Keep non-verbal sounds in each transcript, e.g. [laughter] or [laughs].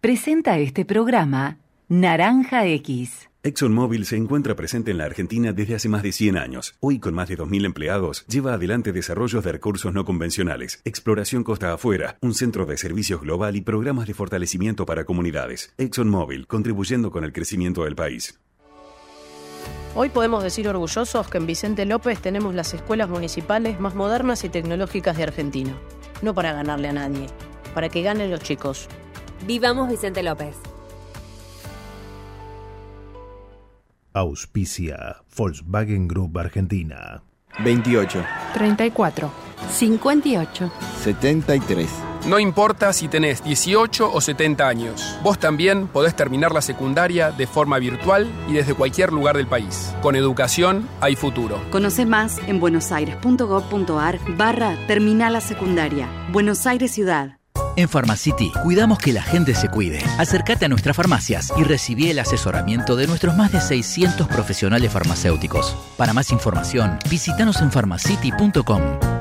Presenta este programa Naranja X. ExxonMobil se encuentra presente en la Argentina desde hace más de 100 años. Hoy, con más de 2.000 empleados, lleva adelante desarrollos de recursos no convencionales, exploración costa afuera, un centro de servicios global y programas de fortalecimiento para comunidades. ExxonMobil, contribuyendo con el crecimiento del país. Hoy podemos decir orgullosos que en Vicente López tenemos las escuelas municipales más modernas y tecnológicas de Argentina. No para ganarle a nadie, para que ganen los chicos. Vivamos Vicente López. Auspicia Volkswagen Group Argentina. 28, 34, 58. 73. No importa si tenés 18 o 70 años, vos también podés terminar la secundaria de forma virtual y desde cualquier lugar del país. Con educación hay futuro. Conoce más en buenosaires.gov.ar barra Terminal la Secundaria. Buenos Aires Ciudad. En Pharmacity cuidamos que la gente se cuide. Acércate a nuestras farmacias y recibí el asesoramiento de nuestros más de 600 profesionales farmacéuticos. Para más información, visítanos en pharmacity.com.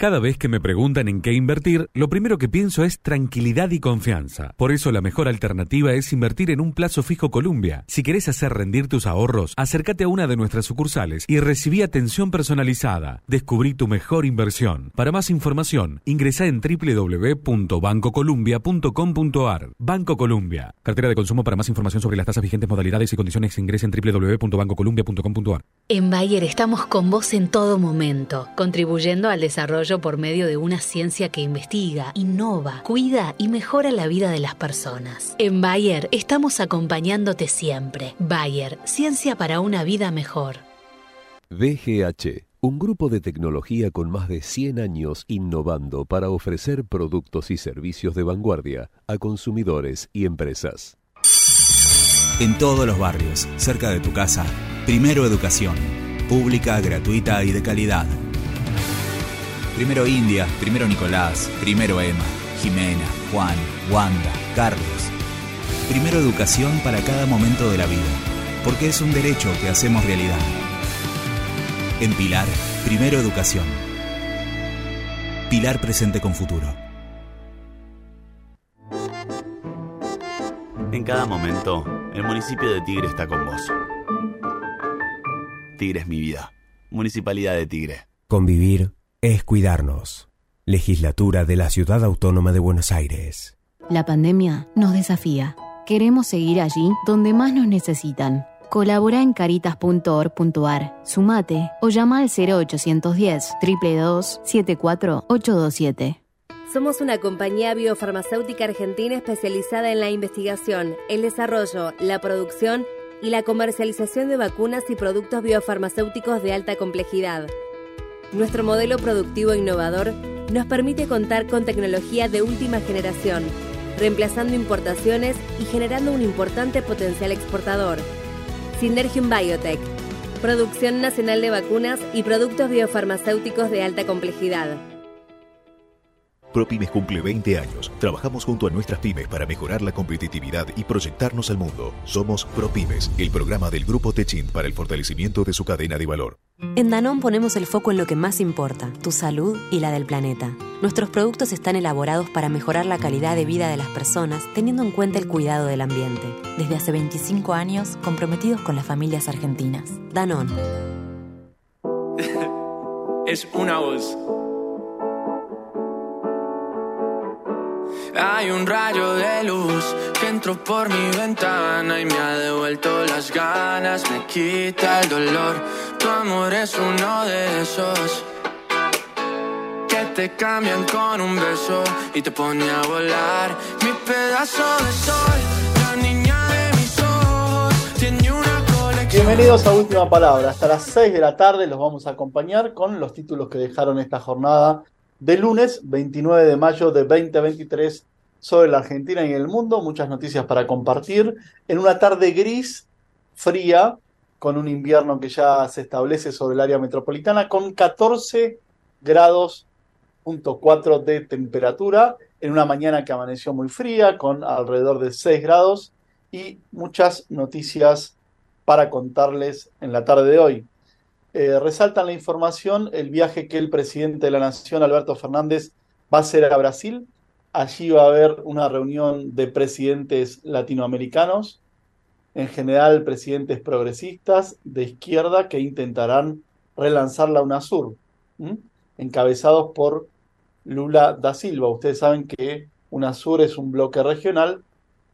Cada vez que me preguntan en qué invertir, lo primero que pienso es tranquilidad y confianza. Por eso la mejor alternativa es invertir en un plazo fijo Columbia. Si querés hacer rendir tus ahorros, acércate a una de nuestras sucursales y recibí atención personalizada. Descubrí tu mejor inversión. Para más información, ingresa en www.bancocolumbia.com.ar. Banco Columbia. Cartera de consumo para más información sobre las tasas vigentes, modalidades y condiciones ingresa en www.bancocolumbia.com.ar. En Bayer estamos con vos en todo momento, contribuyendo al desarrollo por medio de una ciencia que investiga, innova, cuida y mejora la vida de las personas. En Bayer estamos acompañándote siempre. Bayer, ciencia para una vida mejor. DGH, un grupo de tecnología con más de 100 años innovando para ofrecer productos y servicios de vanguardia a consumidores y empresas. En todos los barrios, cerca de tu casa, primero educación, pública, gratuita y de calidad. Primero India, primero Nicolás, primero Emma, Jimena, Juan, Wanda, Carlos. Primero educación para cada momento de la vida, porque es un derecho que hacemos realidad. En Pilar, primero educación. Pilar presente con futuro. En cada momento, el municipio de Tigre está con vos. Tigre es mi vida. Municipalidad de Tigre. Convivir es cuidarnos. Legislatura de la Ciudad Autónoma de Buenos Aires. La pandemia nos desafía. Queremos seguir allí donde más nos necesitan. Colabora en caritas.org.ar, sumate o llama al 0810 322 74827. Somos una compañía biofarmacéutica argentina especializada en la investigación, el desarrollo, la producción y la comercialización de vacunas y productos biofarmacéuticos de alta complejidad. Nuestro modelo productivo innovador nos permite contar con tecnología de última generación, reemplazando importaciones y generando un importante potencial exportador. Synergium Biotech, producción nacional de vacunas y productos biofarmacéuticos de alta complejidad. ProPymes cumple 20 años. Trabajamos junto a nuestras pymes para mejorar la competitividad y proyectarnos al mundo. Somos ProPymes, el programa del Grupo Techin para el fortalecimiento de su cadena de valor. En Danón ponemos el foco en lo que más importa, tu salud y la del planeta. Nuestros productos están elaborados para mejorar la calidad de vida de las personas teniendo en cuenta el cuidado del ambiente. Desde hace 25 años, comprometidos con las familias argentinas. Danón. [laughs] es una voz. Hay un rayo de luz que entró por mi ventana y me ha devuelto las ganas, me quita el dolor. Tu amor es uno de esos que te cambian con un beso y te pone a volar. Mi pedazo de sol, la niña de mis ojos, tiene una colección. Bienvenidos a Última Palabra. Hasta las 6 de la tarde los vamos a acompañar con los títulos que dejaron esta jornada de lunes 29 de mayo de 2023 sobre la Argentina y el mundo. Muchas noticias para compartir. En una tarde gris, fría, con un invierno que ya se establece sobre el área metropolitana, con 14 grados punto 4 de temperatura, en una mañana que amaneció muy fría, con alrededor de 6 grados, y muchas noticias para contarles en la tarde de hoy. Eh, resaltan la información el viaje que el presidente de la Nación, Alberto Fernández, va a hacer a Brasil Allí va a haber una reunión de presidentes latinoamericanos, en general presidentes progresistas de izquierda que intentarán relanzar la UNASUR, encabezados por Lula da Silva. Ustedes saben que UNASUR es un bloque regional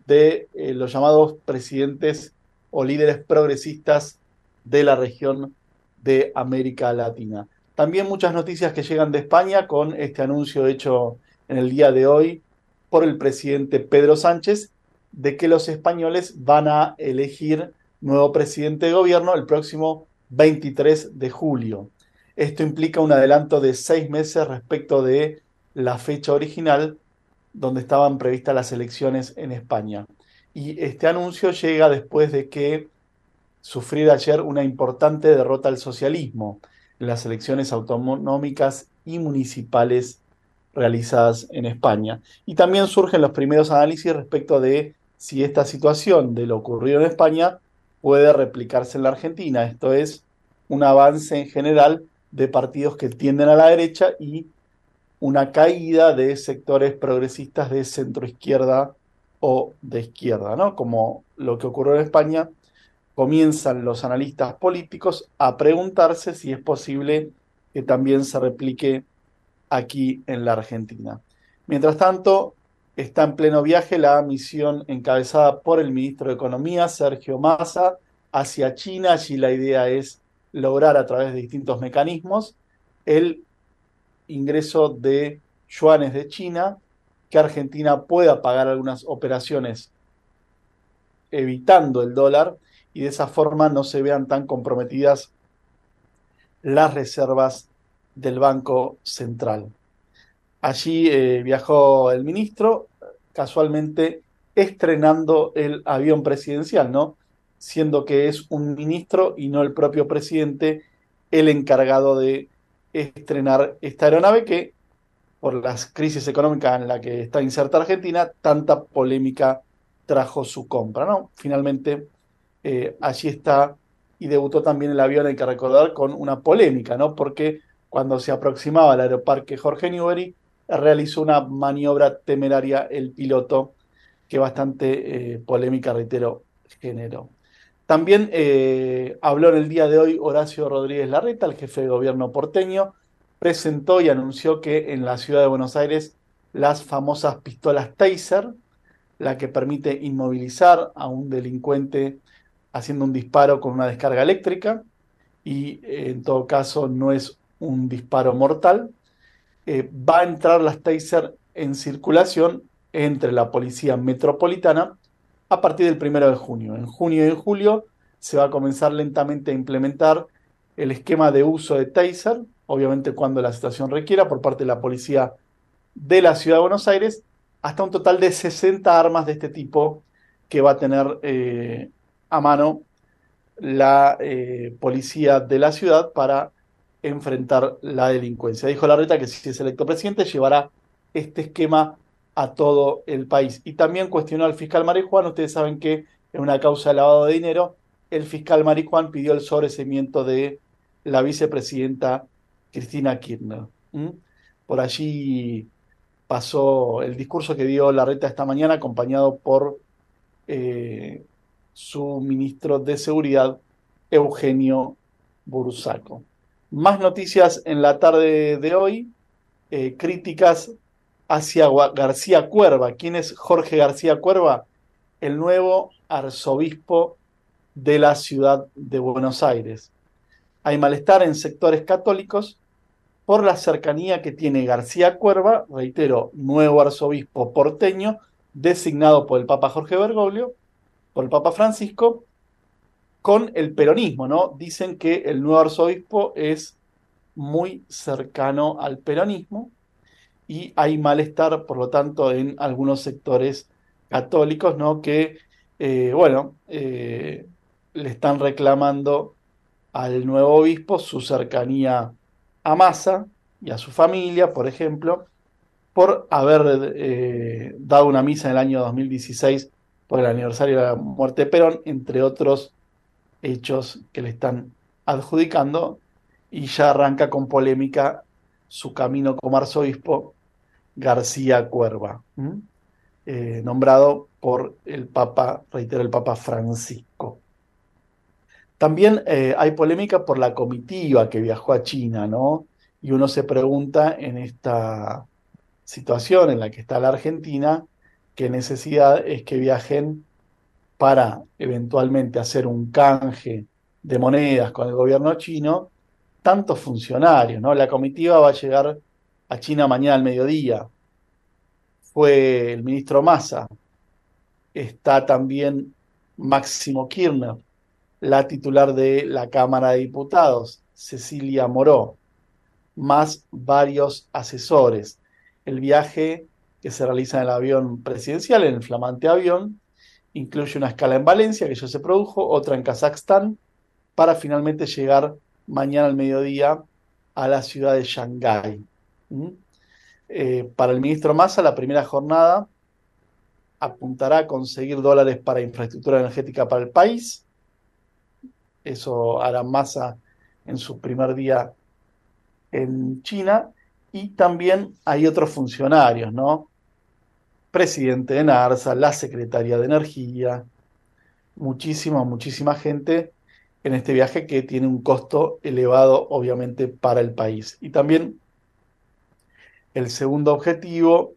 de eh, los llamados presidentes o líderes progresistas de la región de América Latina. También muchas noticias que llegan de España con este anuncio hecho en el día de hoy por el presidente Pedro Sánchez de que los españoles van a elegir nuevo presidente de gobierno el próximo 23 de julio. Esto implica un adelanto de seis meses respecto de la fecha original donde estaban previstas las elecciones en España. Y este anuncio llega después de que sufriera ayer una importante derrota al socialismo en las elecciones autonómicas y municipales realizadas en España. Y también surgen los primeros análisis respecto de si esta situación de lo ocurrido en España puede replicarse en la Argentina. Esto es un avance en general de partidos que tienden a la derecha y una caída de sectores progresistas de centro izquierda o de izquierda, ¿no? Como lo que ocurrió en España, comienzan los analistas políticos a preguntarse si es posible que también se replique aquí en la Argentina. Mientras tanto, está en pleno viaje la misión encabezada por el ministro de Economía, Sergio Massa, hacia China. Allí la idea es lograr a través de distintos mecanismos el ingreso de yuanes de China, que Argentina pueda pagar algunas operaciones evitando el dólar y de esa forma no se vean tan comprometidas las reservas del Banco Central. Allí eh, viajó el ministro, casualmente estrenando el avión presidencial, ¿no? Siendo que es un ministro y no el propio presidente el encargado de estrenar esta aeronave que, por las crisis económicas en la que está inserta Argentina, tanta polémica trajo su compra, ¿no? Finalmente, eh, allí está y debutó también el avión, hay que recordar, con una polémica, ¿no? Porque cuando se aproximaba al aeroparque Jorge Newbery, realizó una maniobra temeraria el piloto que bastante eh, polémica, reitero, generó. También eh, habló en el día de hoy Horacio Rodríguez Larreta, el jefe de gobierno porteño, presentó y anunció que en la ciudad de Buenos Aires las famosas pistolas Taser, la que permite inmovilizar a un delincuente haciendo un disparo con una descarga eléctrica y eh, en todo caso no es un disparo mortal, eh, va a entrar las Taser en circulación entre la policía metropolitana a partir del primero de junio. En junio y julio se va a comenzar lentamente a implementar el esquema de uso de taser, obviamente cuando la situación requiera, por parte de la policía de la ciudad de Buenos Aires, hasta un total de 60 armas de este tipo que va a tener eh, a mano la eh, policía de la ciudad para enfrentar la delincuencia. Dijo Larreta que si es electo presidente llevará este esquema a todo el país. Y también cuestionó al fiscal Marijuán. Ustedes saben que en una causa de lavado de dinero, el fiscal Marijuán pidió el sobreseimiento de la vicepresidenta Cristina Kirchner. Por allí pasó el discurso que dio Larreta esta mañana, acompañado por eh, su ministro de Seguridad, Eugenio Bursaco. Más noticias en la tarde de hoy, eh, críticas hacia García Cuerva. ¿Quién es Jorge García Cuerva? El nuevo arzobispo de la ciudad de Buenos Aires. Hay malestar en sectores católicos por la cercanía que tiene García Cuerva, reitero, nuevo arzobispo porteño, designado por el Papa Jorge Bergoglio, por el Papa Francisco, con el peronismo, ¿no? Dicen que el nuevo arzobispo es muy cercano al peronismo y hay malestar, por lo tanto, en algunos sectores católicos, ¿no? Que, eh, bueno, eh, le están reclamando al nuevo obispo su cercanía a Massa y a su familia, por ejemplo, por haber eh, dado una misa en el año 2016 por el aniversario de la muerte de Perón, entre otros hechos que le están adjudicando, y ya arranca con polémica su camino como arzobispo García Cuerva, eh, nombrado por el Papa, reitero, el Papa Francisco. También eh, hay polémica por la comitiva que viajó a China, ¿no? Y uno se pregunta en esta situación en la que está la Argentina, qué necesidad es que viajen para eventualmente hacer un canje de monedas con el gobierno chino, tantos funcionarios, ¿no? La comitiva va a llegar a China mañana al mediodía. Fue el ministro Massa, está también Máximo Kirchner, la titular de la Cámara de Diputados, Cecilia Moró, más varios asesores. El viaje que se realiza en el avión presidencial, en el flamante avión, incluye una escala en Valencia, que ya se produjo, otra en Kazajstán, para finalmente llegar mañana al mediodía a la ciudad de Shanghái. ¿Mm? Eh, para el ministro Massa, la primera jornada apuntará a conseguir dólares para infraestructura energética para el país. Eso hará Massa en su primer día en China. Y también hay otros funcionarios, ¿no? Presidente de NARSA, la Secretaría de Energía, muchísima, muchísima gente en este viaje que tiene un costo elevado, obviamente, para el país. Y también el segundo objetivo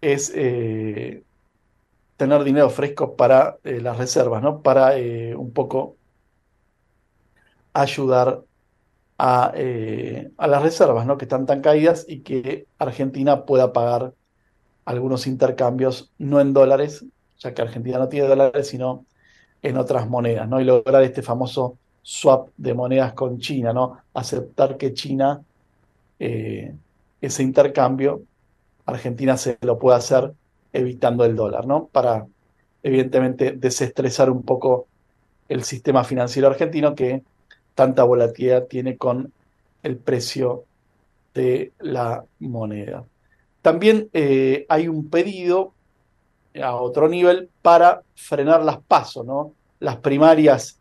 es eh, tener dinero fresco para eh, las reservas, ¿no? Para eh, un poco ayudar a, a, las reservas, ¿no? Que están tan caídas y que Argentina pueda pagar algunos intercambios, no en dólares, ya que Argentina no tiene dólares, sino en otras monedas, ¿no? Y lograr este famoso swap de monedas con China, ¿no? Aceptar que China, eh, ese intercambio, Argentina se lo puede hacer evitando el dólar, ¿no? Para, evidentemente, desestresar un poco el sistema financiero argentino que tanta volatilidad tiene con el precio de la moneda. También eh, hay un pedido a otro nivel para frenar las pasos, ¿no? Las primarias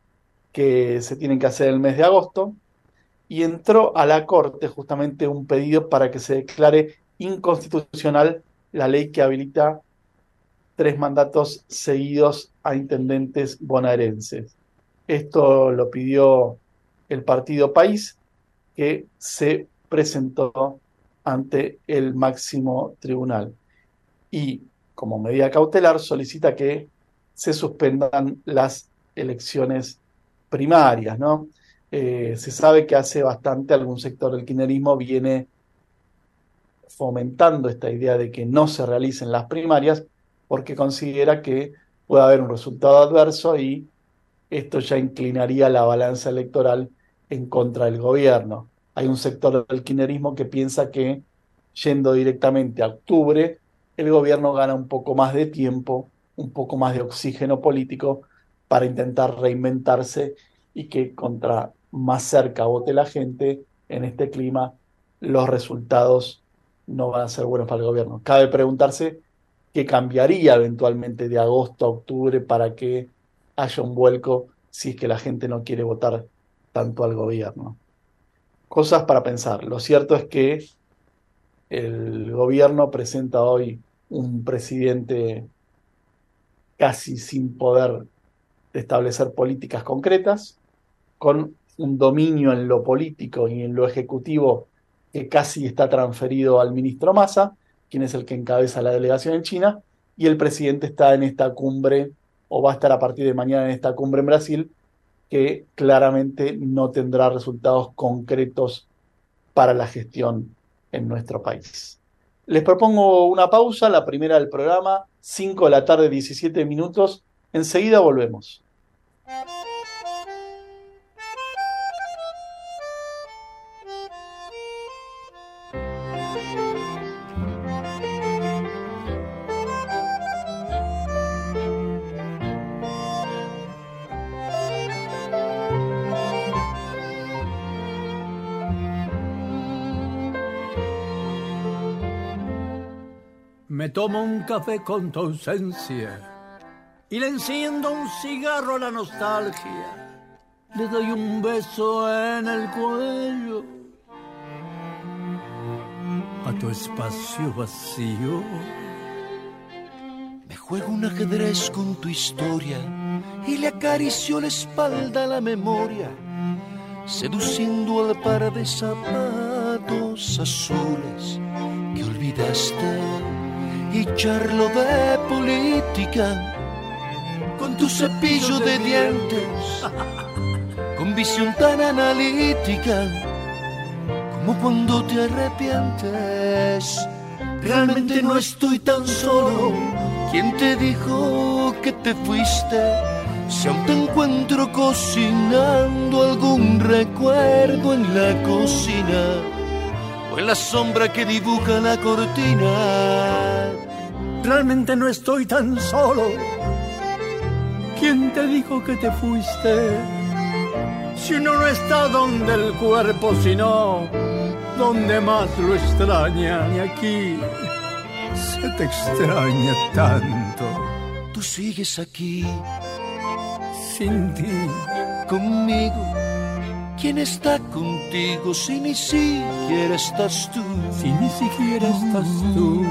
que se tienen que hacer el mes de agosto. Y entró a la Corte justamente un pedido para que se declare inconstitucional la ley que habilita tres mandatos seguidos a intendentes bonaerenses. Esto lo pidió el partido País, que se presentó ante el máximo tribunal. Y como medida cautelar solicita que se suspendan las elecciones primarias, ¿no? Eh, se sabe que hace bastante algún sector del kirchnerismo viene fomentando esta idea de que no se realicen las primarias porque considera que puede haber un resultado adverso y esto ya inclinaría la balanza electoral en contra del gobierno hay un sector del kirchnerismo que piensa que yendo directamente a octubre, el gobierno gana un poco más de tiempo, un poco más de oxígeno político para intentar reinventarse y que contra más cerca vote la gente en este clima, los resultados no van a ser buenos para el gobierno. Cabe preguntarse qué cambiaría eventualmente de agosto a octubre para que haya un vuelco si es que la gente no quiere votar tanto al gobierno cosas para pensar. Lo cierto es que el gobierno presenta hoy un presidente casi sin poder establecer políticas concretas, con un dominio en lo político y en lo ejecutivo que casi está transferido al ministro Massa, quien es el que encabeza la delegación en China, y el presidente está en esta cumbre, o va a estar a partir de mañana en esta cumbre en Brasil, que claramente no tendrá resultados concretos para la gestión en nuestro país. Les propongo una pausa, la primera del programa, 5 de la tarde, 17 minutos. Enseguida volvemos. Me tomo un café con tu ausencia y le enciendo un cigarro a la nostalgia. Le doy un beso en el cuello a tu espacio vacío. Me juego un ajedrez con tu historia y le acaricio la espalda a la memoria, seduciendo al par de zapatos azules que olvidaste y charlo de política con tu cepillo de dientes, con visión tan analítica como cuando te arrepientes. Realmente no estoy tan solo. ¿Quién te dijo que te fuiste? Si aún te encuentro cocinando algún recuerdo en la cocina o en la sombra que dibuja la cortina. Realmente no estoy tan solo. ¿Quién te dijo que te fuiste? Si uno no está donde el cuerpo, sino donde más lo extraña. Y aquí se te extraña tanto. Tú sigues aquí, sin ti, conmigo. ¿Quién está contigo si ni siquiera estás tú? Si ni siquiera estás tú.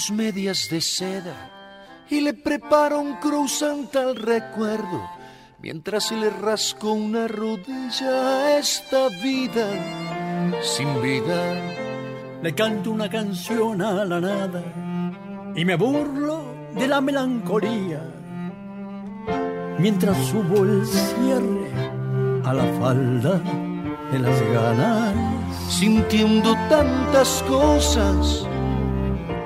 Tus medias de seda y le preparo un cruzante al recuerdo mientras le rasco una rodilla a esta vida sin vida. Le canto una canción a la nada y me burlo de la melancolía mientras subo el cierre a la falda de las ganas. Sintiendo tantas cosas,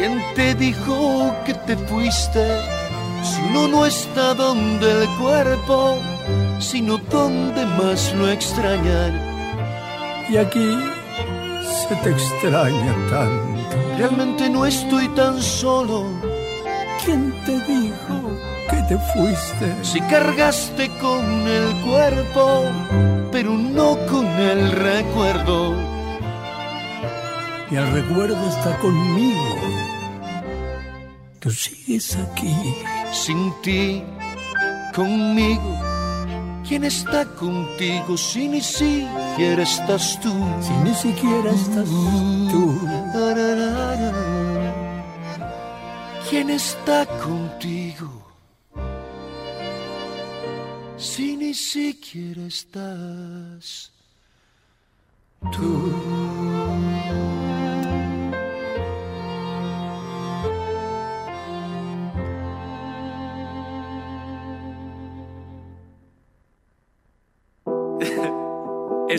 ¿Quién te dijo que te fuiste? Si uno no está donde el cuerpo sino donde más lo extrañan. Y aquí se te extraña tanto. Realmente no estoy tan solo. ¿Quién te dijo que te fuiste? Si cargaste con el cuerpo, pero no con el recuerdo. Y el recuerdo está conmigo. Tú sigues aquí. Sin ti, conmigo ¿Quién está contigo si ni siquiera estás tú? Si ni siquiera estás tú. ¿Quién está contigo? Si ni siquiera estás tú.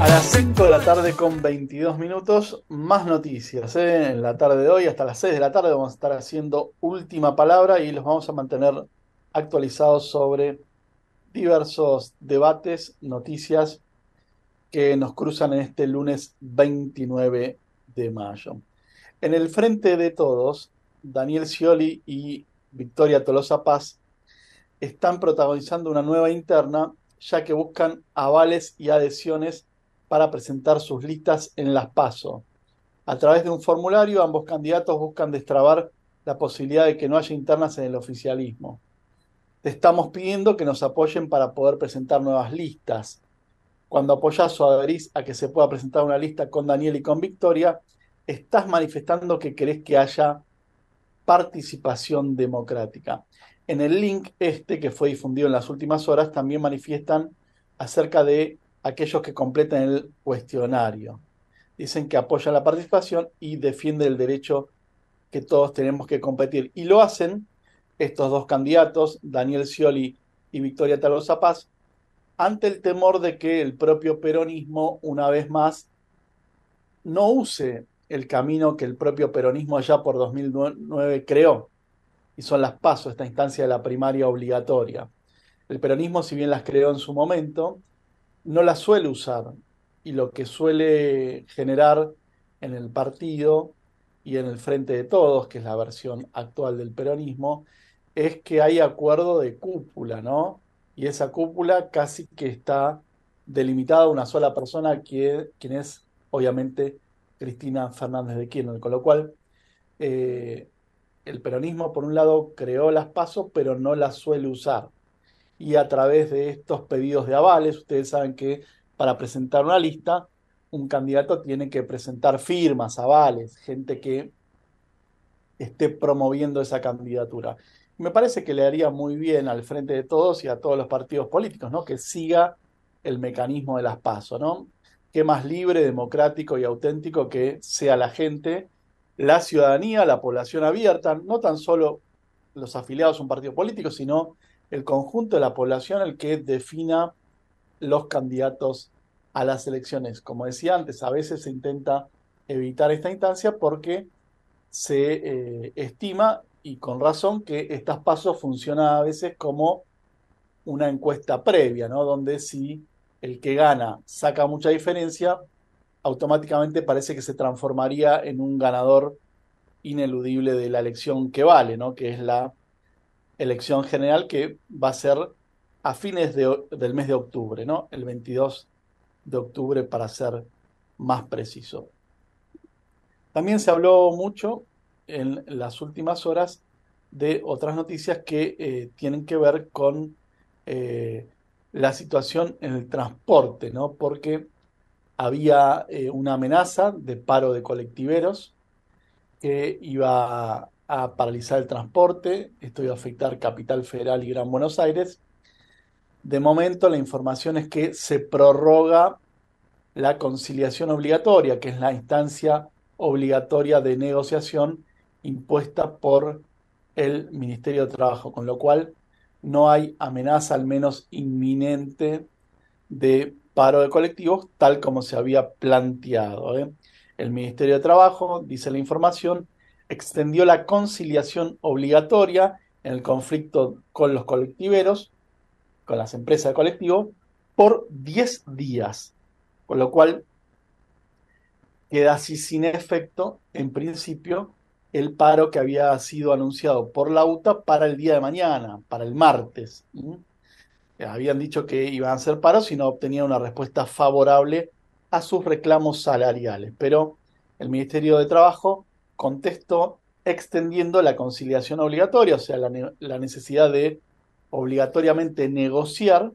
A las 5 de la tarde con 22 minutos, más noticias. ¿eh? En la tarde de hoy, hasta las 6 de la tarde, vamos a estar haciendo última palabra y los vamos a mantener actualizados sobre diversos debates, noticias que nos cruzan en este lunes 29 de mayo. En el frente de todos, Daniel Scioli y Victoria Tolosa Paz están protagonizando una nueva interna, ya que buscan avales y adhesiones para presentar sus listas en las PASO. A través de un formulario, ambos candidatos buscan destrabar la posibilidad de que no haya internas en el oficialismo. Te estamos pidiendo que nos apoyen para poder presentar nuevas listas. Cuando apoyas o adherís a que se pueda presentar una lista con Daniel y con Victoria, estás manifestando que querés que haya participación democrática. en el link este que fue difundido en las últimas horas también manifiestan acerca de aquellos que completen el cuestionario. Dicen que apoyan la participación y defienden el derecho que todos tenemos que competir. Y lo hacen estos dos candidatos, Daniel Scioli y Victoria Talosa Paz, ante el temor de que el propio peronismo, una vez más, no use el camino que el propio peronismo allá por 2009 creó, y son las pasos, esta instancia de la primaria obligatoria. El peronismo, si bien las creó en su momento, no las suele usar, y lo que suele generar en el partido y en el Frente de Todos, que es la versión actual del peronismo, es que hay acuerdo de cúpula, ¿no? Y esa cúpula casi que está delimitada a una sola persona, que, quien es obviamente Cristina Fernández de Kirchner, con lo cual eh, el peronismo por un lado creó las pasos, pero no las suele usar. Y a través de estos pedidos de avales, ustedes saben que para presentar una lista, un candidato tiene que presentar firmas, avales, gente que esté promoviendo esa candidatura. Me parece que le haría muy bien al frente de todos y a todos los partidos políticos, ¿no? Que siga el mecanismo de las pasos, ¿no? qué más libre, democrático y auténtico que sea la gente, la ciudadanía, la población abierta, no tan solo los afiliados a un partido político, sino el conjunto de la población el que defina los candidatos a las elecciones. Como decía antes, a veces se intenta evitar esta instancia porque se eh, estima, y con razón, que estas pasos funcionan a veces como una encuesta previa, ¿no? Donde si el que gana saca mucha diferencia, automáticamente parece que se transformaría en un ganador ineludible de la elección que vale, ¿no? que es la elección general que va a ser a fines del mes de octubre, ¿no? el 22 de octubre para ser más preciso. También se habló mucho en las últimas horas de otras noticias que eh, tienen que ver con eh, la situación en el transporte, ¿no? Porque había eh, una amenaza de paro de colectiveros que iba a, paralizar el transporte, esto iba a afectar Capital Federal y Gran Buenos Aires. De momento la información es que se prorroga la conciliación obligatoria, que es la instancia obligatoria de negociación impuesta por el Ministerio de Trabajo, con lo cual no hay amenaza, al menos inminente, de paro de colectivos, tal como se había planteado. ¿eh? El Ministerio de Trabajo, dice la información, extendió la conciliación obligatoria en el conflicto con los colectiveros, con las empresas de colectivo, por 10 días, con lo cual queda así sin efecto, en principio, el paro que había sido anunciado por la UTA para el día de mañana, para el martes. Habían dicho que iban a hacer paros y no obtenían una respuesta favorable a sus reclamos salariales, pero el Ministerio de Trabajo contestó extendiendo la conciliación obligatoria, o sea, la, necesidad de obligatoriamente negociar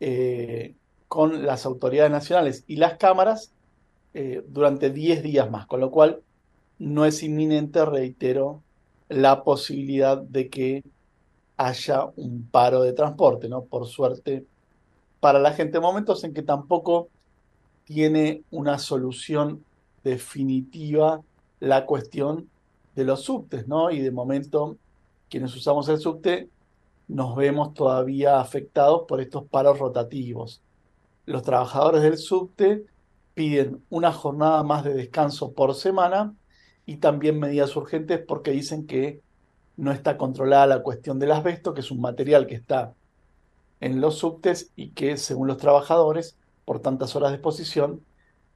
eh, con las autoridades nacionales y las cámaras eh, durante 10 días más, con lo cual no es inminente, reitero, la posibilidad de que haya un paro de transporte, ¿no? Por suerte para la gente, momentos en que tampoco tiene una solución definitiva la cuestión de los subtes, ¿no? Y de momento, quienes usamos el subte, nos vemos todavía afectados por estos paros rotativos. Los trabajadores del subte piden una jornada más de descanso por semana y también medidas urgentes porque dicen que no está controlada la cuestión del asbesto, que es un material que está en los subtes y que, según los trabajadores, por tantas horas de exposición,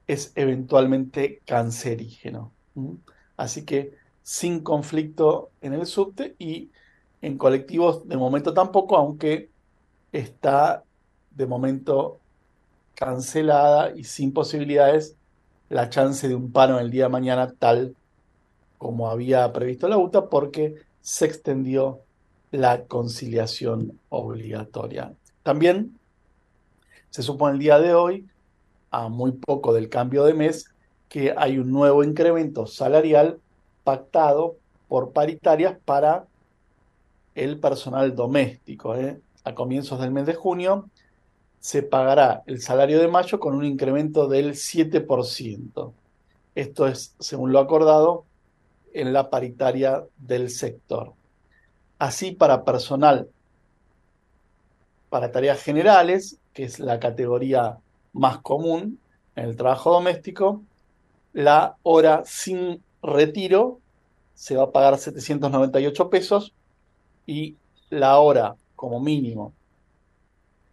es eventualmente cancerígeno. Así que sin conflicto en el subte y en colectivos de momento tampoco, aunque está de momento cancelada y sin posibilidades la chance de un paro el día de mañana tal como había previsto la UTA porque se extendió la conciliación obligatoria. También se supone el día de hoy, a muy poco del cambio de mes, que hay un nuevo incremento salarial pactado por paritarias para el personal doméstico. ¿eh? A comienzos del mes de junio se pagará el salario de mayo con un incremento del 7%. Esto es según lo acordado en la paritaria del sector. Así para personal para tareas generales, que es la categoría más común en el trabajo doméstico, la hora sin retiro se va a pagar 798 pesos y la hora como mínimo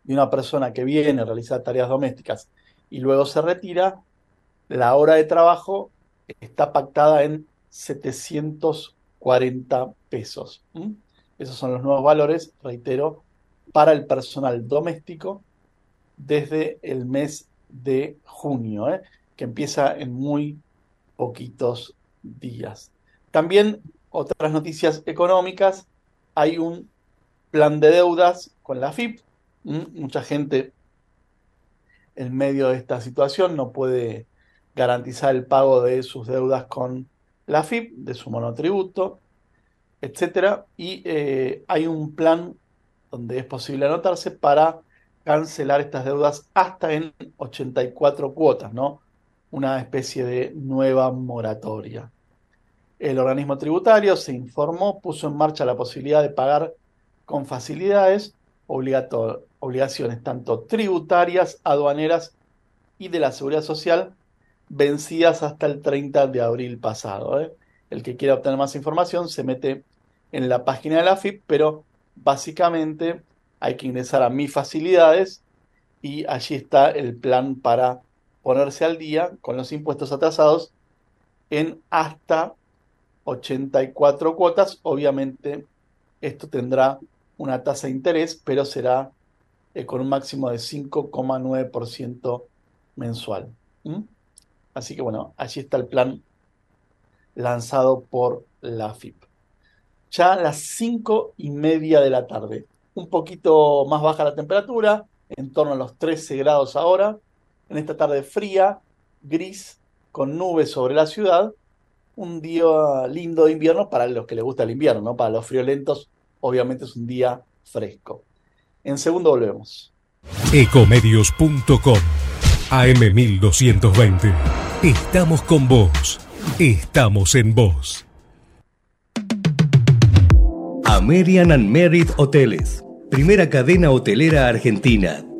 de una persona que viene a realizar tareas domésticas y luego se retira, la hora de trabajo está pactada en 740 pesos. Esos son los nuevos valores, reitero, para el personal doméstico desde el mes de junio, ¿eh? Que empieza en muy poquitos días. También otras noticias económicas, hay un plan de deudas con la FIP. Mucha gente en medio de esta situación no puede garantizar el pago de sus deudas con la FIP, de su monotributo, etcétera, y eh, hay un plan donde es posible anotarse para cancelar estas deudas hasta en 84 cuotas, ¿no? Una especie de nueva moratoria. El organismo tributario se informó, puso en marcha la posibilidad de pagar con facilidades obligaciones tanto tributarias, aduaneras y de la seguridad social vencidas hasta el 30 de abril pasado. ¿eh? El que quiera obtener más información se mete en la página de la FIP, pero básicamente hay que ingresar a mis facilidades y allí está el plan para ponerse al día con los impuestos atrasados en hasta 84 cuotas. Obviamente esto tendrá una tasa de interés, pero será eh, con un máximo de 5,9% mensual. Así que bueno, allí está el plan lanzado por la FIP ya a las cinco y media de la tarde. Un poquito más baja la temperatura, en torno a los 13 grados ahora. En esta tarde fría, gris, con nubes sobre la ciudad. Un día lindo de invierno para los que les gusta el invierno, ¿no? Para los friolentos, obviamente es un día fresco. En segundo volvemos. Ecomedios.com AM1220. Estamos con vos. Estamos en vos. American and Merit Hoteles. Primera cadena hotelera argentina.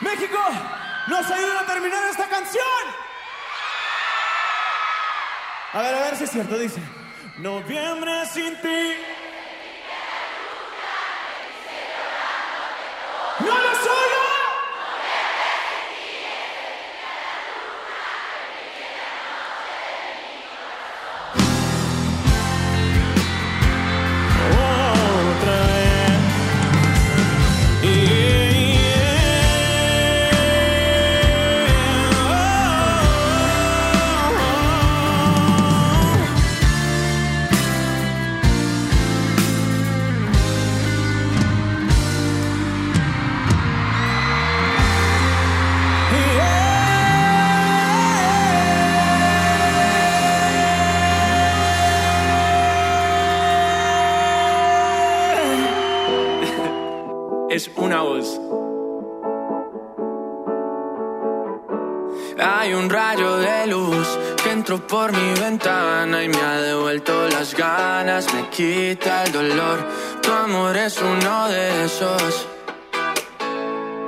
México, nos ayudan a terminar esta canción. A ver, a ver si es cierto, dice. Noviembre sin ti. Me quita el dolor. Tu amor es uno de esos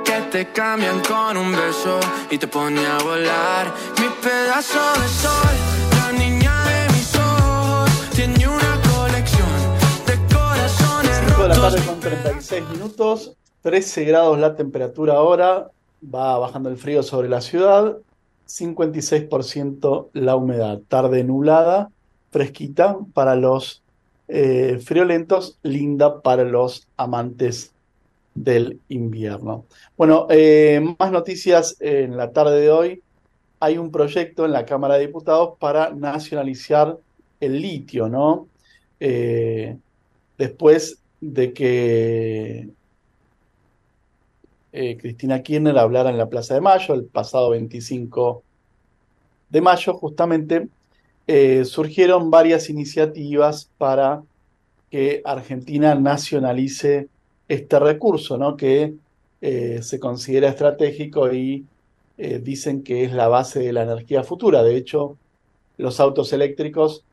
que te cambian con un beso y te pone a volar. Mi pedazo de sol, la niña de mis ojos, tiene una colección de corazones 5 de la rotos. tarde con 36 minutos, 13 grados la temperatura ahora, va bajando el frío sobre la ciudad, 56% la humedad, tarde nublada, fresquita para los eh, friolentos, linda para los amantes del invierno. Bueno, eh, más noticias en la tarde de hoy. Hay un proyecto en la Cámara de Diputados para nacionalizar el litio, ¿no? Eh, después de que eh, Cristina Kirchner hablara en la Plaza de Mayo el pasado 25 de mayo, justamente surgieron varias iniciativas para que Argentina nacionalice este recurso, ¿no? que eh, se considera estratégico y eh, dicen que es la base de la energía futura. De hecho, los autos eléctricos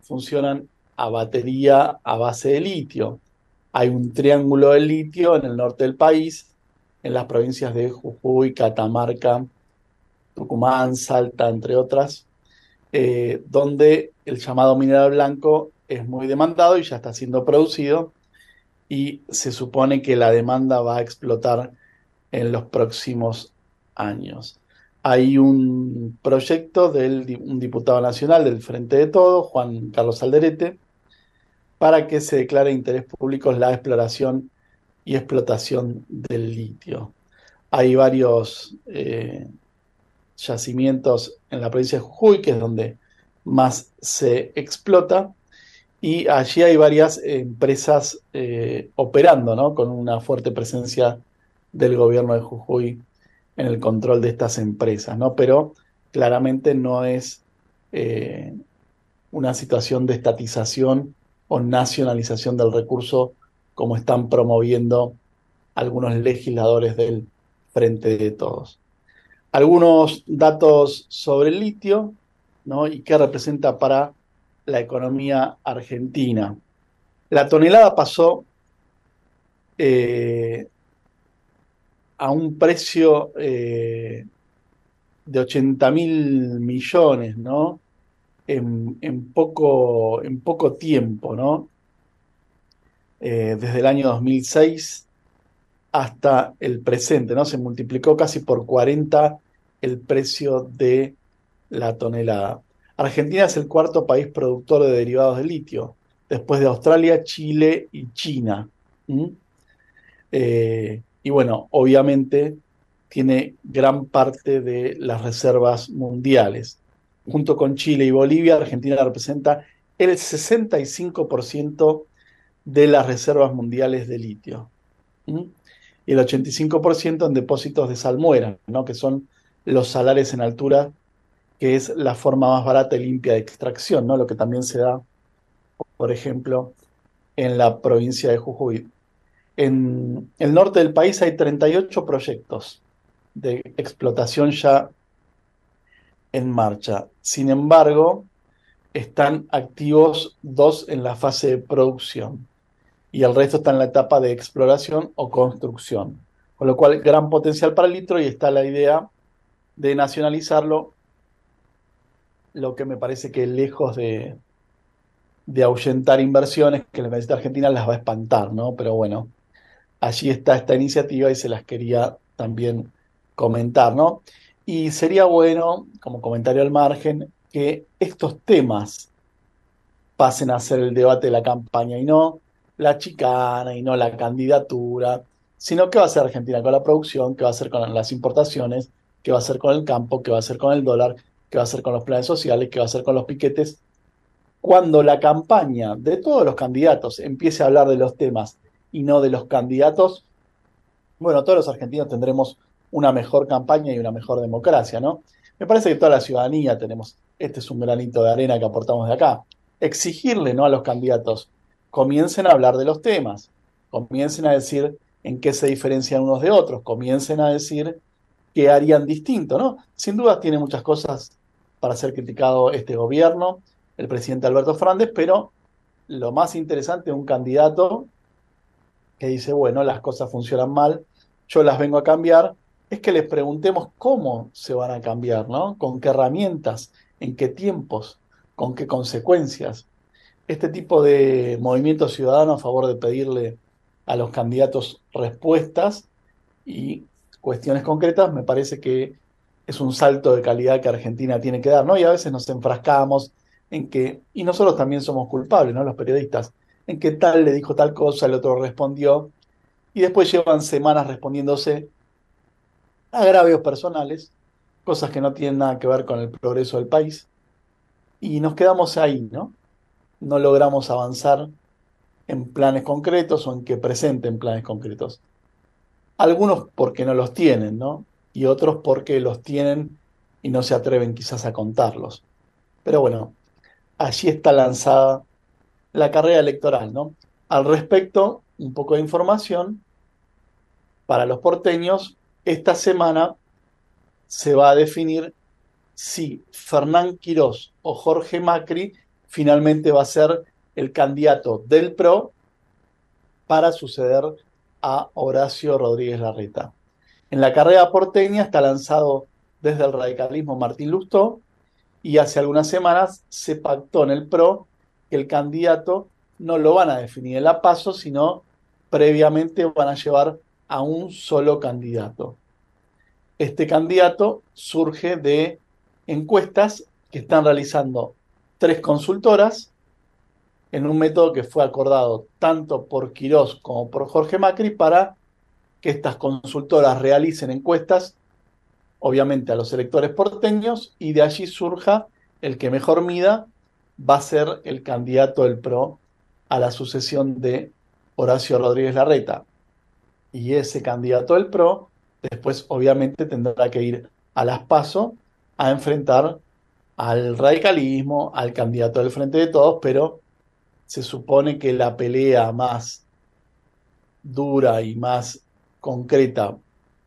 funcionan a batería a base de litio. Hay un triángulo de litio en el norte del país, en las provincias de Jujuy, Catamarca, Tucumán, Salta, entre otras, eh, donde el llamado mineral blanco es muy demandado y ya está siendo producido y se supone que la demanda va a explotar en los próximos años. Hay un proyecto de un diputado nacional del Frente de Todos, Juan Carlos Alderete, para que se declare de interés público la exploración y explotación del litio. Hay varios eh, yacimientos en la provincia de Jujuy, que es donde más se explota, y allí hay varias empresas eh, operando, ¿no? Con una fuerte presencia del gobierno de Jujuy en el control de estas empresas, ¿no? Pero claramente no es eh, una situación de estatización o nacionalización del recurso como están promoviendo algunos legisladores del Frente de Todos. Algunos datos sobre el litio, ¿no? Y qué representa para la economía argentina. La tonelada pasó eh, a un precio eh, de 80 mil millones, ¿no? En, poco, tiempo, ¿no? Eh, desde el año 2006 hasta el presente, ¿no? Se multiplicó casi por 40 el precio de la tonelada. Argentina es el cuarto país productor de derivados de litio, después de Australia, Chile y China. Eh, y bueno, obviamente tiene gran parte de las reservas mundiales. Junto con Chile y Bolivia, Argentina representa el 65% de las reservas mundiales de litio. Y el 85% en depósitos de salmuera, ¿no? que son los salares en altura que es la forma más barata y limpia de extracción, ¿no? Lo que también se da, por ejemplo, en la provincia de Jujuy. En el norte del país hay 38 proyectos de explotación ya en marcha. Sin embargo, están activos dos en la fase de producción y el resto está en la etapa de exploración o construcción. Con lo cual, gran potencial para el litro y está la idea de nacionalizarlo lo que me parece que lejos de, de ahuyentar inversiones que la Universidad Argentina las va a espantar, ¿no? Pero bueno, allí está esta iniciativa y se las quería también comentar, ¿no? Y sería bueno, como comentario al margen, que estos temas pasen a ser el debate de la campaña y no la chicana y no la candidatura, sino qué va a hacer Argentina con la producción, qué va a hacer con las importaciones, qué va a hacer con el campo, qué va a hacer con el dólar, qué va a hacer con los planes sociales, qué va a hacer con los piquetes. Cuando la campaña de todos los candidatos empiece a hablar de los temas y no de los candidatos, bueno, todos los argentinos tendremos una mejor campaña y una mejor democracia, ¿no? Me parece que toda la ciudadanía tenemos, este es un granito de arena que aportamos de acá, exigirle, ¿no? A los candidatos, comiencen a hablar de los temas, comiencen a decir en qué se diferencian unos de otros, comiencen a decir qué harían distinto, ¿no? Sin duda tiene muchas cosas para ser criticado este gobierno, el presidente Alberto Fernández, pero lo más interesante de un candidato que dice, bueno, las cosas funcionan mal, yo las vengo a cambiar, es que les preguntemos cómo se van a cambiar, ¿no? Con qué herramientas, en qué tiempos, con qué consecuencias. Este tipo de movimiento ciudadano a favor de pedirle a los candidatos respuestas y cuestiones concretas, me parece que es un salto de calidad que Argentina tiene que dar, ¿no? Y a veces nos enfrascamos en que, y nosotros también somos culpables, ¿no? Los periodistas, en que tal le dijo tal cosa, el otro respondió, y después llevan semanas respondiéndose agravios personales, cosas que no tienen nada que ver con el progreso del país, y nos quedamos ahí, ¿no? No logramos avanzar en planes concretos o en que presenten planes concretos. Algunos porque no los tienen, ¿no? y otros porque los tienen y no se atreven quizás a contarlos. Pero bueno, allí está lanzada la carrera electoral, ¿no? Al respecto, un poco de información para los porteños. Esta semana se va a definir si Fernán Quirós o Jorge Macri finalmente va a ser el candidato del PRO para suceder a Horacio Rodríguez Larreta. En la carrera porteña está lanzado desde el radicalismo Martín Lustó y hace algunas semanas se pactó en el PRO que el candidato no lo van a definir en la paso, sino previamente van a llevar a un solo candidato. Este candidato surge de encuestas que están realizando tres consultoras en un método que fue acordado tanto por Quirós como por Jorge Macri para que estas consultoras realicen encuestas, obviamente a los electores porteños, y de allí surja el que mejor mida va a ser el candidato del PRO a la sucesión de Horacio Rodríguez Larreta. Y ese candidato del PRO después obviamente tendrá que ir a las PASO a enfrentar al radicalismo, al candidato del Frente de Todos, pero se supone que la pelea más dura y más concreta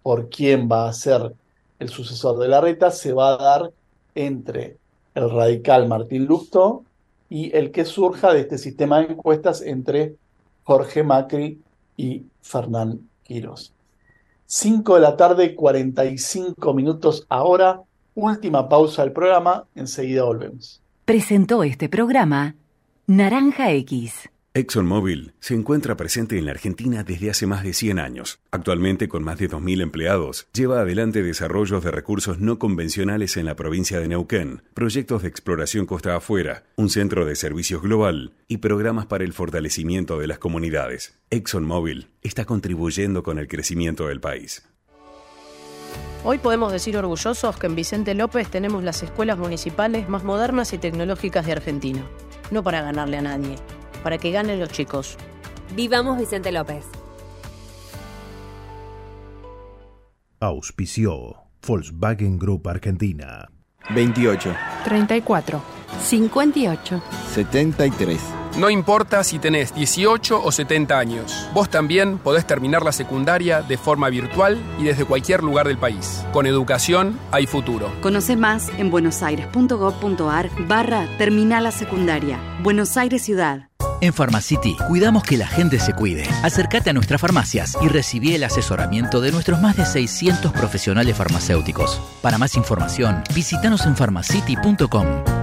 por quién va a ser el sucesor de Larreta se va a dar entre el radical Martín Lustó y el que surja de este sistema de encuestas entre Jorge Macri y Fernán Quirós. 5 de la tarde, 45 minutos ahora. Última pausa del programa, enseguida volvemos. Presentó este programa Naranja X. ExxonMobil se encuentra presente en la Argentina desde hace más de 100 años. Actualmente, con más de 2.000 empleados, lleva adelante desarrollos de recursos no convencionales en la provincia de Neuquén, proyectos de exploración costa afuera, un centro de servicios global y programas para el fortalecimiento de las comunidades. ExxonMobil está contribuyendo con el crecimiento del país. Hoy podemos decir orgullosos que en Vicente López tenemos las escuelas municipales más modernas y tecnológicas de Argentina. No para ganarle a nadie para que ganen los chicos. Vivamos Vicente López. Auspició Volkswagen Group Argentina. 28. 34. 58. 73. No importa si tenés 18 o 70 años, vos también podés terminar la secundaria de forma virtual y desde cualquier lugar del país. Con educación hay futuro. Conoce más en buenosaires.gov.ar barra Terminal la Secundaria. Buenos Aires Ciudad. En Pharmacity cuidamos que la gente se cuide. Acércate a nuestras farmacias y recibí el asesoramiento de nuestros más de 600 profesionales farmacéuticos. Para más información, visítanos en pharmacity.com.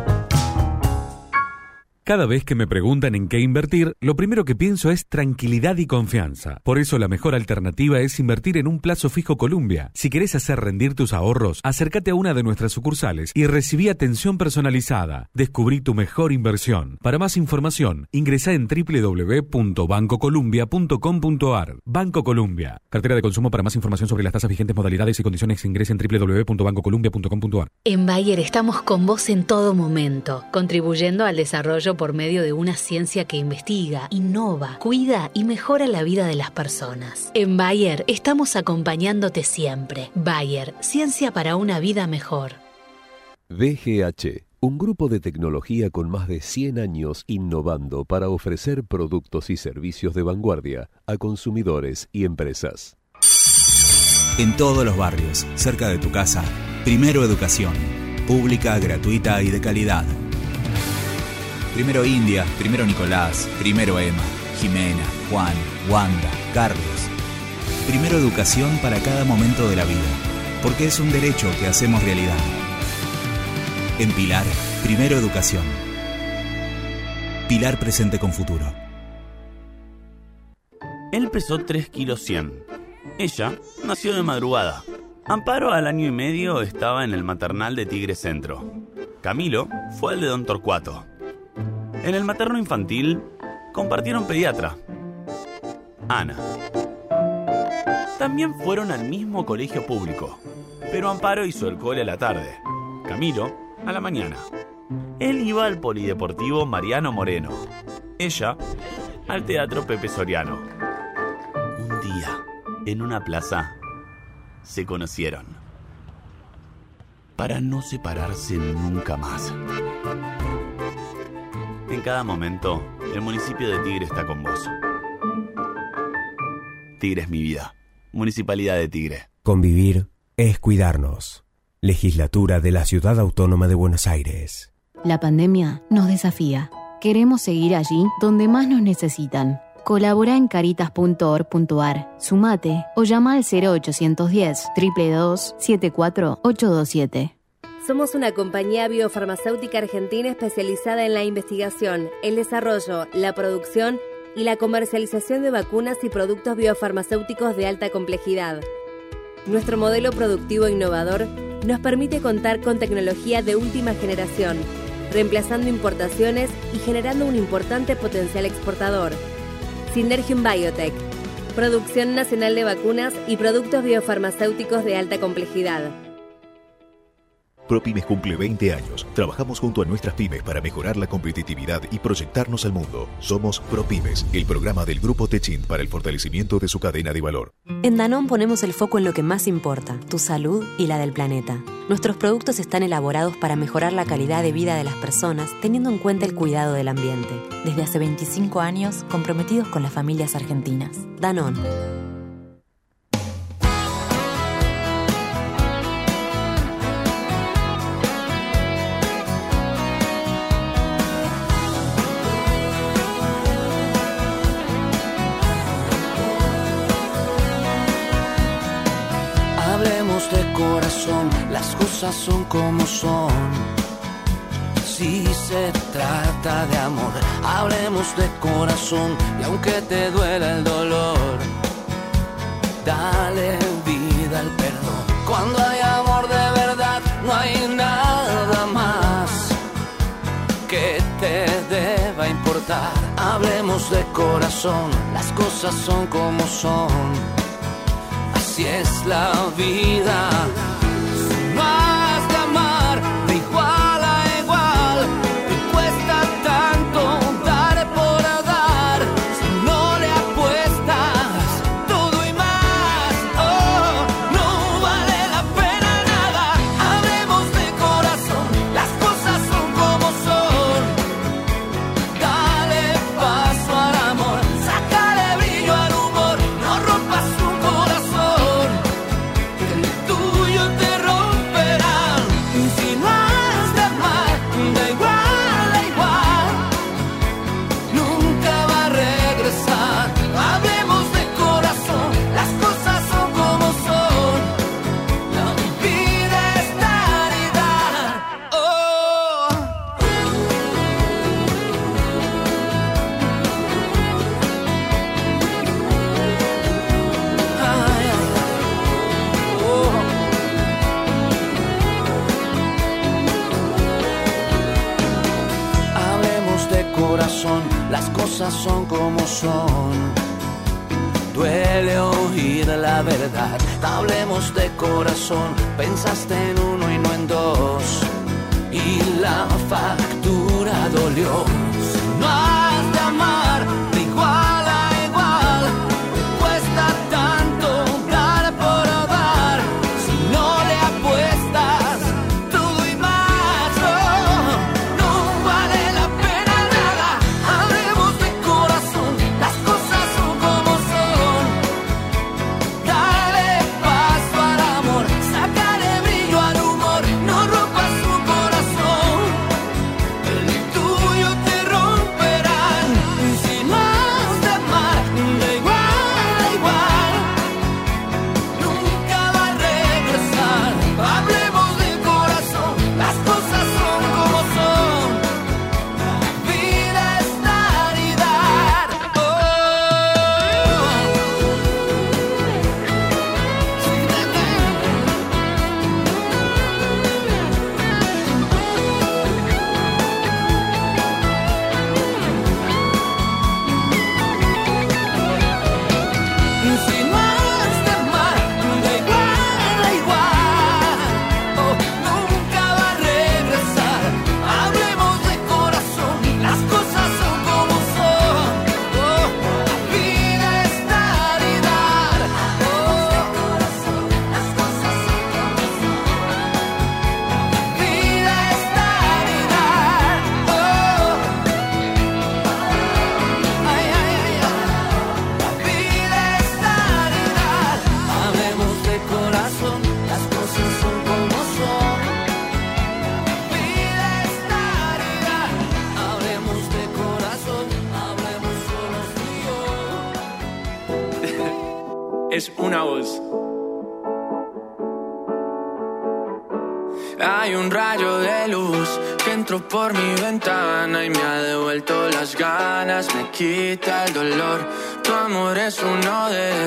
Cada vez que me preguntan en qué invertir, lo primero que pienso es tranquilidad y confianza. Por eso la mejor alternativa es invertir en un plazo fijo Columbia. Si querés hacer rendir tus ahorros, acércate a una de nuestras sucursales y recibí atención personalizada. Descubrí tu mejor inversión. Para más información, ingresa en www.bancocolumbia.com.ar. Banco Columbia. Cartera de consumo para más información sobre las tasas vigentes, modalidades y condiciones ingresa en www.bancocolumbia.com.ar. En Bayer estamos con vos en todo momento, contribuyendo al desarrollo por medio de una ciencia que investiga, innova, cuida y mejora la vida de las personas. En Bayer estamos acompañándote siempre. Bayer, ciencia para una vida mejor. DGH, un grupo de tecnología con más de 100 años innovando para ofrecer productos y servicios de vanguardia a consumidores y empresas. En todos los barrios, cerca de tu casa, primero educación, pública, gratuita y de calidad. Primero India, primero Nicolás, primero Emma, Jimena, Juan, Wanda, Carlos. Primero educación para cada momento de la vida, porque es un derecho que hacemos realidad. En Pilar, primero educación. Pilar presente con futuro. Él pesó 3 kilos 100. Ella nació de madrugada. Amparo al año y medio estaba en el maternal de Tigre Centro. Camilo fue al de Don Torcuato. En el materno infantil compartieron pediatra. Ana. También fueron al mismo colegio público, pero Amparo hizo el cole a la tarde, Camilo a la mañana. Él iba al polideportivo Mariano Moreno, ella al teatro Pepe Soriano. Un día, en una plaza, se conocieron. Para no separarse nunca más. En cada momento, el municipio de Tigre está con vos. Tigre es mi vida. Municipalidad de Tigre. Convivir es cuidarnos. Legislatura de la Ciudad Autónoma de Buenos Aires. La pandemia nos desafía. Queremos seguir allí donde más nos necesitan. Colabora en caritas.org.ar, sumate o llama al 0810 322 74827. Somos una compañía biofarmacéutica argentina especializada en la investigación, el desarrollo, la producción y la comercialización de vacunas y productos biofarmacéuticos de alta complejidad. Nuestro modelo productivo innovador nos permite contar con tecnología de última generación, reemplazando importaciones y generando un importante potencial exportador. Synergium Biotech, producción nacional de vacunas y productos biofarmacéuticos de alta complejidad. ProPymes cumple 20 años. Trabajamos junto a nuestras pymes para mejorar la competitividad y proyectarnos al mundo. Somos ProPymes, el programa del Grupo Techint para el fortalecimiento de su cadena de valor. En Danón ponemos el foco en lo que más importa, tu salud y la del planeta. Nuestros productos están elaborados para mejorar la calidad de vida de las personas teniendo en cuenta el cuidado del ambiente. Desde hace 25 años, comprometidos con las familias argentinas. Danón. Las cosas son como son. Si se trata de amor, hablemos de corazón y aunque te duela el dolor, dale vida al perdón. Cuando hay amor de verdad, no hay nada más que te deba importar. Hablemos de corazón, las cosas son como son así es la vida.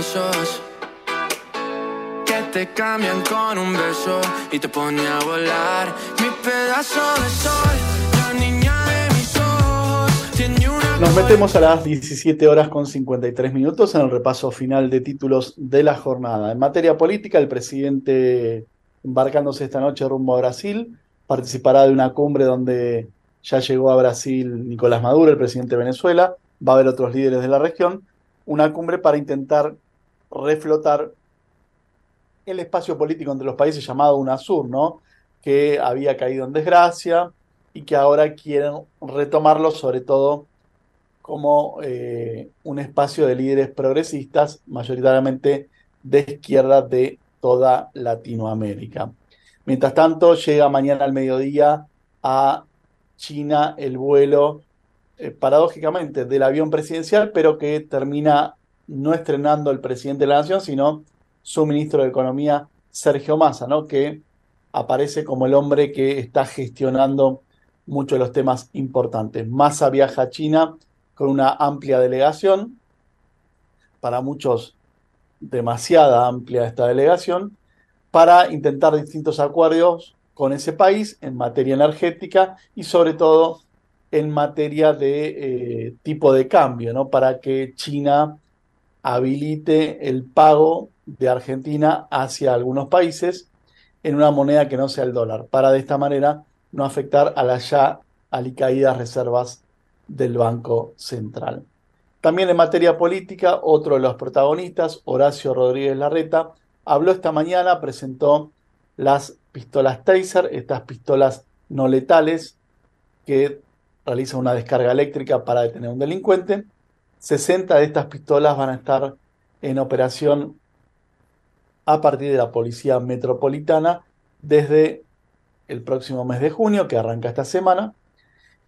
Esos que te cambian con un beso y te pone a volar. Mi pedazo de sol, la niña de mis ojos, tiene una Nos metemos a las 17 horas con 53 minutos en el repaso final de títulos de la jornada. En materia política, el presidente embarcándose esta noche rumbo a Brasil, participará de una cumbre donde ya llegó a Brasil Nicolás Maduro, el presidente de Venezuela, va a haber otros líderes de la región, una cumbre para intentar reflotar el espacio político entre los países llamado UNASUR, ¿no? que había caído en desgracia y que ahora quieren retomarlo sobre todo como eh, un espacio de líderes progresistas, mayoritariamente de izquierda de toda Latinoamérica. Mientras tanto, llega mañana al mediodía a China el vuelo, eh, paradójicamente, del avión presidencial, pero que termina no estrenando el presidente de la Nación, sino su ministro de Economía, Sergio Massa, ¿no? que aparece como el hombre que está gestionando muchos de los temas importantes. Massa viaja a China con una amplia delegación, para muchos demasiada amplia esta delegación, para intentar distintos acuerdos con ese país en materia energética y sobre todo en materia de eh, tipo de cambio, ¿no? para que China habilite el pago de Argentina hacia algunos países en una moneda que no sea el dólar, para de esta manera no afectar a las ya alicaídas reservas del Banco Central. También en materia política, otro de los protagonistas, Horacio Rodríguez Larreta, habló esta mañana, presentó las pistolas Taser, estas pistolas no letales que realizan una descarga eléctrica para detener a un delincuente. 60 de estas pistolas van a estar en operación a partir de la Policía Metropolitana desde el próximo mes de junio, que arranca esta semana,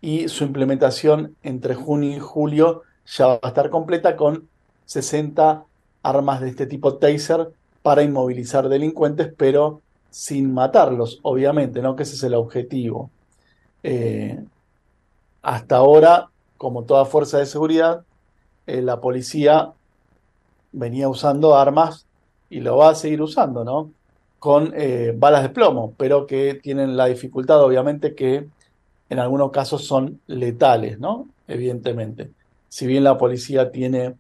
y su implementación entre junio y julio ya va a estar completa con 60 armas de este tipo taser para inmovilizar delincuentes, pero sin matarlos, obviamente, ¿no? Que ese es el objetivo. Eh, hasta ahora, como toda fuerza de seguridad, eh, la policía venía usando armas y lo va a seguir usando, ¿no? Con eh, balas de plomo, pero que tienen la dificultad, obviamente, que en algunos casos son letales, ¿no? Evidentemente si bien la policía tiene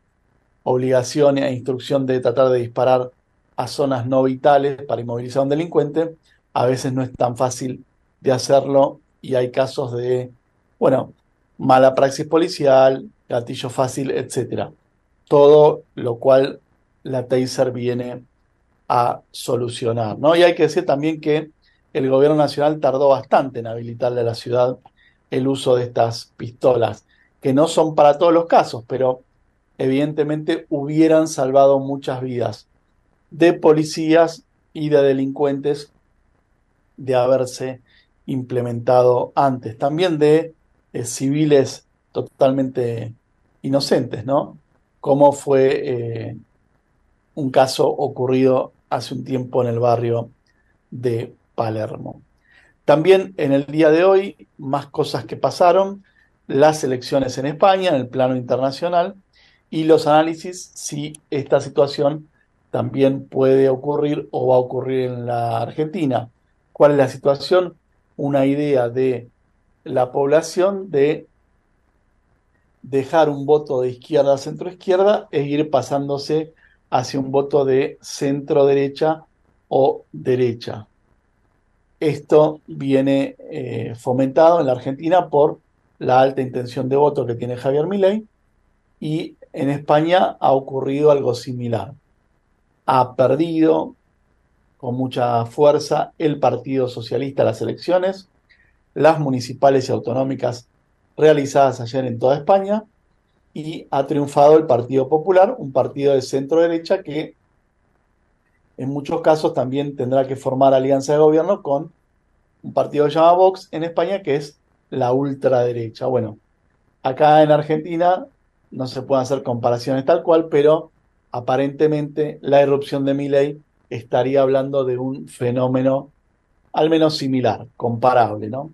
obligación e instrucción de tratar de disparar a zonas no vitales para inmovilizar a un delincuente, a veces no es tan fácil de hacerlo y hay casos de, bueno, mala praxis policial, gatillo fácil, etc. Todo lo cual la Taser viene a solucionar, ¿no? Y hay que decir también que el gobierno nacional tardó bastante en habilitarle a la ciudad el uso de estas pistolas que no son para todos los casos, pero evidentemente hubieran salvado muchas vidas de policías y de delincuentes de haberse implementado antes. También de civiles totalmente inocentes, ¿no? Como fue eh, un caso ocurrido hace un tiempo en el barrio de Palermo. También en el día de hoy, más cosas que pasaron las elecciones en España en el plano internacional y los análisis si esta situación también puede ocurrir o va a ocurrir en la Argentina. ¿Cuál es la situación? Una idea de la población de dejar un voto de izquierda a centro-izquierda e ir pasándose hacia un voto de centro-derecha o derecha. Esto viene eh, fomentado en la Argentina por la alta intención de voto que tiene Javier Milei y en España ha ocurrido algo similar. Ha perdido con mucha fuerza el Partido Socialista las elecciones, las municipales y autonómicas realizadas ayer en toda España y ha triunfado el Partido Popular, un partido de centro derecha que en muchos casos también tendrá que formar alianza de gobierno con un partido llamado Vox en España que es la ultraderecha. Bueno, acá en Argentina no se pueden hacer comparaciones tal cual, pero aparentemente la irrupción de Milley estaría hablando de un fenómeno al menos similar, comparable, ¿no?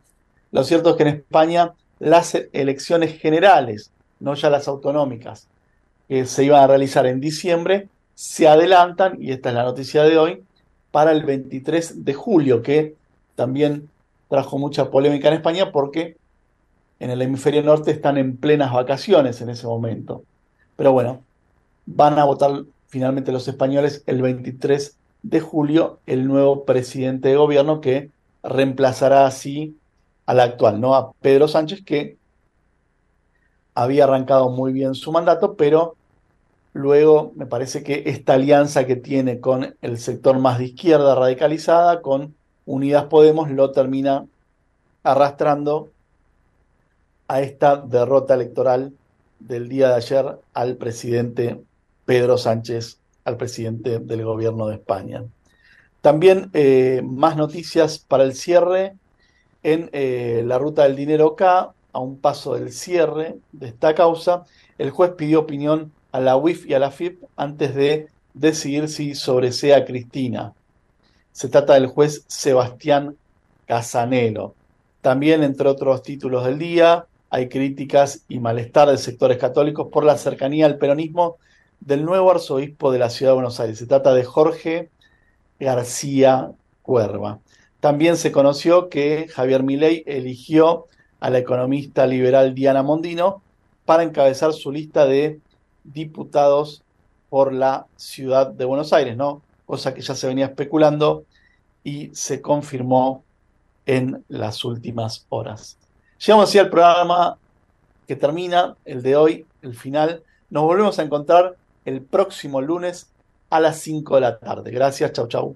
Lo cierto es que en España las elecciones generales, no ya las autonómicas, que se iban a realizar en diciembre, se adelantan, y esta es la noticia de hoy, para el 23 de julio, que también trajo mucha polémica en España porque en el hemisferio norte están en plenas vacaciones en ese momento. Pero bueno, van a votar finalmente los españoles el 23 de julio el nuevo presidente de gobierno que reemplazará así al actual, ¿no? A Pedro Sánchez, que había arrancado muy bien su mandato, pero luego me parece que esta alianza que tiene con el sector más de izquierda radicalizada, con Unidas Podemos, lo termina arrastrando a esta derrota electoral del día de ayer al presidente Pedro Sánchez, al presidente del gobierno de España. También eh, más noticias para el cierre en eh, la ruta del dinero acá, a un paso del cierre de esta causa. El juez pidió opinión a la UIF y a la FIP antes de decidir si sobresea Cristina. Se trata del juez Sebastián Casanelo. También, entre otros títulos del día, hay críticas y malestar de sectores católicos por la cercanía al peronismo del nuevo arzobispo de la ciudad de Buenos Aires. Se trata de Jorge García Cuerva. También se conoció que Javier Milei eligió a la economista liberal Diana Mondino para encabezar su lista de diputados por la ciudad de Buenos Aires, ¿no? Cosa que ya se venía especulando y se confirmó en las últimas horas. Llegamos así al programa que termina, el de hoy, el final. Nos volvemos a encontrar el próximo lunes a las 5 de la tarde. Gracias, chau, chau.